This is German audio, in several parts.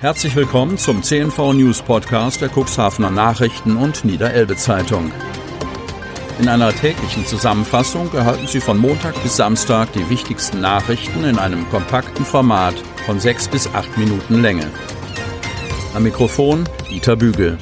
Herzlich willkommen zum CNV News Podcast der Cuxhavener Nachrichten und Niederelbe Zeitung. In einer täglichen Zusammenfassung erhalten Sie von Montag bis Samstag die wichtigsten Nachrichten in einem kompakten Format von sechs bis acht Minuten Länge. Am Mikrofon Dieter Bügel.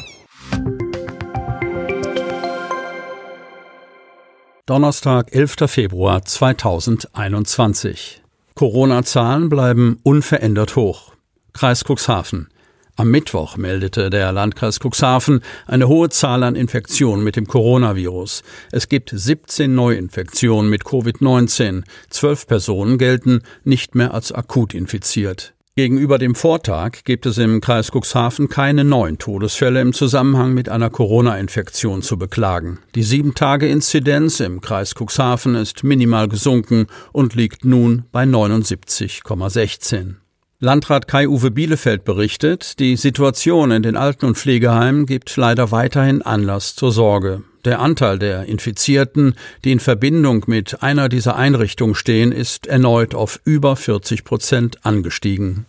Donnerstag, 11. Februar 2021. Corona-Zahlen bleiben unverändert hoch. Kreis Cuxhaven. Am Mittwoch meldete der Landkreis Cuxhaven eine hohe Zahl an Infektionen mit dem Coronavirus. Es gibt 17 Neuinfektionen mit Covid-19. Zwölf Personen gelten nicht mehr als akut infiziert. Gegenüber dem Vortag gibt es im Kreis Cuxhaven keine neuen Todesfälle im Zusammenhang mit einer Corona-Infektion zu beklagen. Die Sieben-Tage-Inzidenz im Kreis Cuxhaven ist minimal gesunken und liegt nun bei 79,16. Landrat Kai-Uwe Bielefeld berichtet, die Situation in den Alten- und Pflegeheimen gibt leider weiterhin Anlass zur Sorge. Der Anteil der Infizierten, die in Verbindung mit einer dieser Einrichtungen stehen, ist erneut auf über 40 Prozent angestiegen.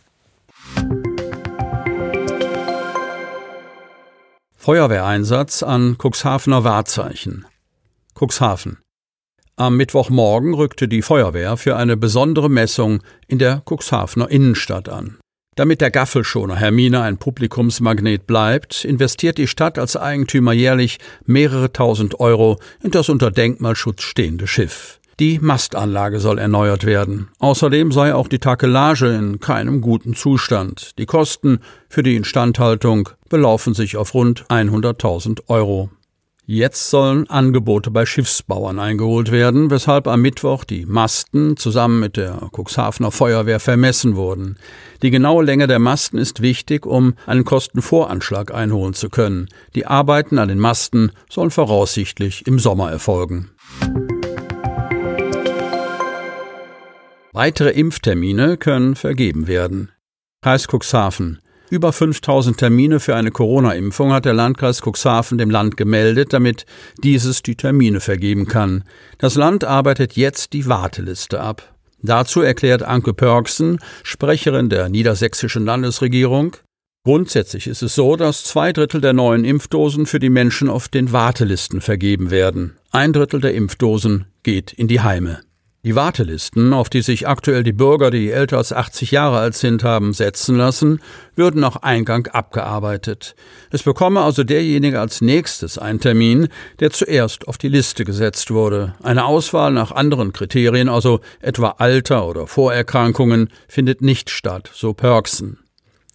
Feuerwehreinsatz an Cuxhavener Wahrzeichen. Cuxhaven. Am Mittwochmorgen rückte die Feuerwehr für eine besondere Messung in der Cuxhavener Innenstadt an. Damit der Gaffelschoner Hermine ein Publikumsmagnet bleibt, investiert die Stadt als Eigentümer jährlich mehrere tausend Euro in das unter Denkmalschutz stehende Schiff. Die Mastanlage soll erneuert werden. Außerdem sei auch die Takelage in keinem guten Zustand. Die Kosten für die Instandhaltung belaufen sich auf rund 100.000 Euro. Jetzt sollen Angebote bei Schiffsbauern eingeholt werden, weshalb am Mittwoch die Masten zusammen mit der Cuxhavener Feuerwehr vermessen wurden. Die genaue Länge der Masten ist wichtig, um einen Kostenvoranschlag einholen zu können. Die Arbeiten an den Masten sollen voraussichtlich im Sommer erfolgen. Weitere Impftermine können vergeben werden. Kreis Cuxhaven. Über 5000 Termine für eine Corona-Impfung hat der Landkreis Cuxhaven dem Land gemeldet, damit dieses die Termine vergeben kann. Das Land arbeitet jetzt die Warteliste ab. Dazu erklärt Anke Pörksen, Sprecherin der niedersächsischen Landesregierung, Grundsätzlich ist es so, dass zwei Drittel der neuen Impfdosen für die Menschen auf den Wartelisten vergeben werden. Ein Drittel der Impfdosen geht in die Heime. Die Wartelisten, auf die sich aktuell die Bürger, die älter als 80 Jahre alt sind, haben setzen lassen, würden nach Eingang abgearbeitet. Es bekomme also derjenige als nächstes einen Termin, der zuerst auf die Liste gesetzt wurde. Eine Auswahl nach anderen Kriterien, also etwa Alter oder Vorerkrankungen, findet nicht statt, so Perksen.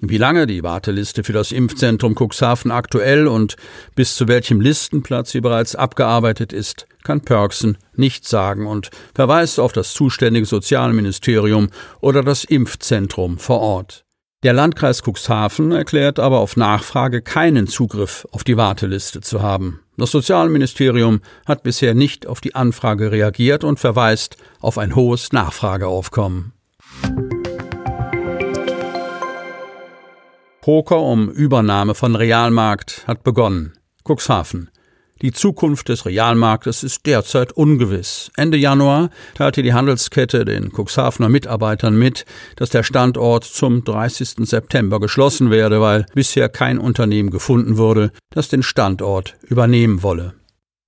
Wie lange die Warteliste für das Impfzentrum Cuxhaven aktuell und bis zu welchem Listenplatz sie bereits abgearbeitet ist, kann Perksen nicht sagen und verweist auf das zuständige Sozialministerium oder das Impfzentrum vor Ort. Der Landkreis Cuxhaven erklärt aber auf Nachfrage keinen Zugriff auf die Warteliste zu haben. Das Sozialministerium hat bisher nicht auf die Anfrage reagiert und verweist auf ein hohes Nachfrageaufkommen. Poker um Übernahme von Realmarkt hat begonnen. Cuxhaven. Die Zukunft des Realmarktes ist derzeit ungewiss. Ende Januar teilte die Handelskette den Cuxhavener Mitarbeitern mit, dass der Standort zum 30. September geschlossen werde, weil bisher kein Unternehmen gefunden wurde, das den Standort übernehmen wolle.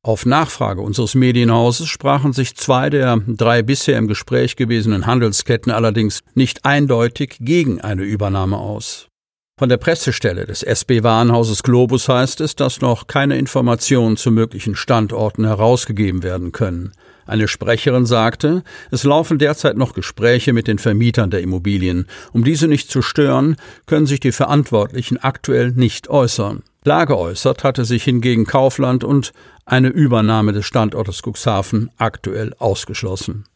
Auf Nachfrage unseres Medienhauses sprachen sich zwei der drei bisher im Gespräch gewesenen Handelsketten allerdings nicht eindeutig gegen eine Übernahme aus. Von der Pressestelle des SB-Warenhauses Globus heißt es, dass noch keine Informationen zu möglichen Standorten herausgegeben werden können. Eine Sprecherin sagte, es laufen derzeit noch Gespräche mit den Vermietern der Immobilien. Um diese nicht zu stören, können sich die Verantwortlichen aktuell nicht äußern. Klar geäußert hatte sich hingegen Kaufland und eine Übernahme des Standortes Cuxhaven aktuell ausgeschlossen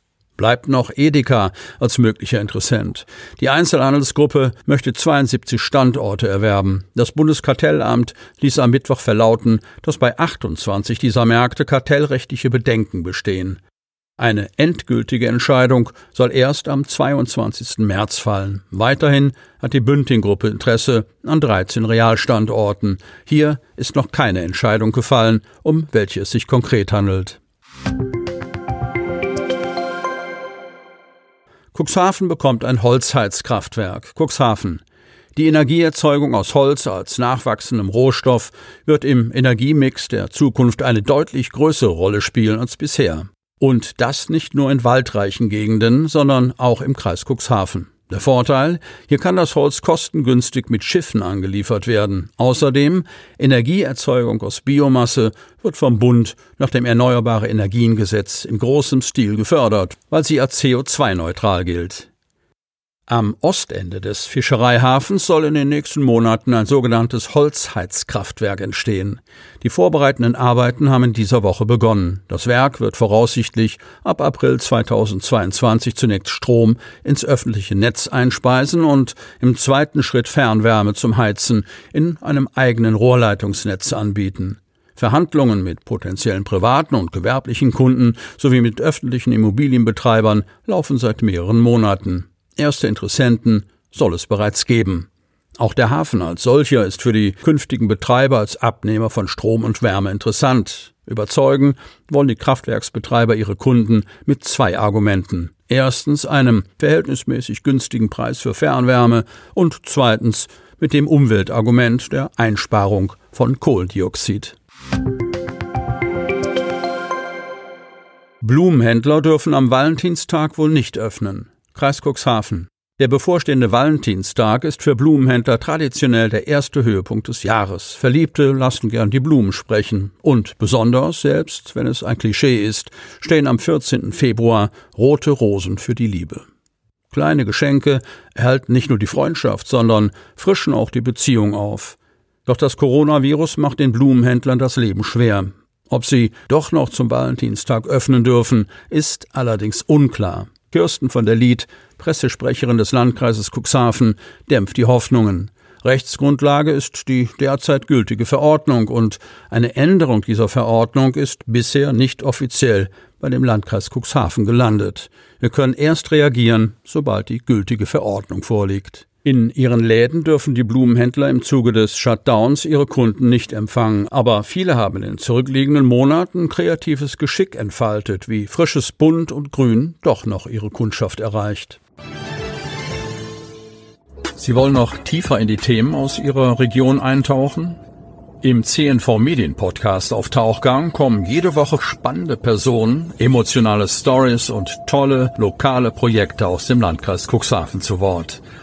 bleibt noch Edeka als möglicher Interessent. Die Einzelhandelsgruppe möchte 72 Standorte erwerben. Das Bundeskartellamt ließ am Mittwoch verlauten, dass bei 28 dieser Märkte kartellrechtliche Bedenken bestehen. Eine endgültige Entscheidung soll erst am 22. März fallen. Weiterhin hat die Bünding-Gruppe Interesse an 13 Realstandorten. Hier ist noch keine Entscheidung gefallen, um welche es sich konkret handelt. Cuxhaven bekommt ein Holzheizkraftwerk. Cuxhaven. Die Energieerzeugung aus Holz als nachwachsendem Rohstoff wird im Energiemix der Zukunft eine deutlich größere Rolle spielen als bisher. Und das nicht nur in waldreichen Gegenden, sondern auch im Kreis Cuxhaven. Der Vorteil, hier kann das Holz kostengünstig mit Schiffen angeliefert werden. Außerdem, Energieerzeugung aus Biomasse wird vom Bund nach dem Erneuerbare Energiengesetz in großem Stil gefördert, weil sie als CO2-neutral gilt. Am Ostende des Fischereihafens soll in den nächsten Monaten ein sogenanntes Holzheizkraftwerk entstehen. Die vorbereitenden Arbeiten haben in dieser Woche begonnen. Das Werk wird voraussichtlich ab April 2022 zunächst Strom ins öffentliche Netz einspeisen und im zweiten Schritt Fernwärme zum Heizen in einem eigenen Rohrleitungsnetz anbieten. Verhandlungen mit potenziellen privaten und gewerblichen Kunden sowie mit öffentlichen Immobilienbetreibern laufen seit mehreren Monaten. Erste Interessenten soll es bereits geben. Auch der Hafen als solcher ist für die künftigen Betreiber als Abnehmer von Strom und Wärme interessant. Überzeugen wollen die Kraftwerksbetreiber ihre Kunden mit zwei Argumenten. Erstens einem verhältnismäßig günstigen Preis für Fernwärme und zweitens mit dem Umweltargument der Einsparung von Kohlendioxid. Blumenhändler dürfen am Valentinstag wohl nicht öffnen. Kreis Cuxhaven. Der bevorstehende Valentinstag ist für Blumenhändler traditionell der erste Höhepunkt des Jahres. Verliebte lassen gern die Blumen sprechen. Und besonders, selbst wenn es ein Klischee ist, stehen am 14. Februar rote Rosen für die Liebe. Kleine Geschenke erhalten nicht nur die Freundschaft, sondern frischen auch die Beziehung auf. Doch das Coronavirus macht den Blumenhändlern das Leben schwer. Ob sie doch noch zum Valentinstag öffnen dürfen, ist allerdings unklar. Kirsten von der Lied, Pressesprecherin des Landkreises Cuxhaven, dämpft die Hoffnungen. Rechtsgrundlage ist die derzeit gültige Verordnung und eine Änderung dieser Verordnung ist bisher nicht offiziell bei dem Landkreis Cuxhaven gelandet. Wir können erst reagieren, sobald die gültige Verordnung vorliegt. In ihren Läden dürfen die Blumenhändler im Zuge des Shutdowns ihre Kunden nicht empfangen, aber viele haben in den zurückliegenden Monaten kreatives Geschick entfaltet, wie frisches Bunt und Grün doch noch ihre Kundschaft erreicht. Sie wollen noch tiefer in die Themen aus Ihrer Region eintauchen? Im CNV Medien Podcast auf Tauchgang kommen jede Woche spannende Personen, emotionale Stories und tolle lokale Projekte aus dem Landkreis Cuxhaven zu Wort.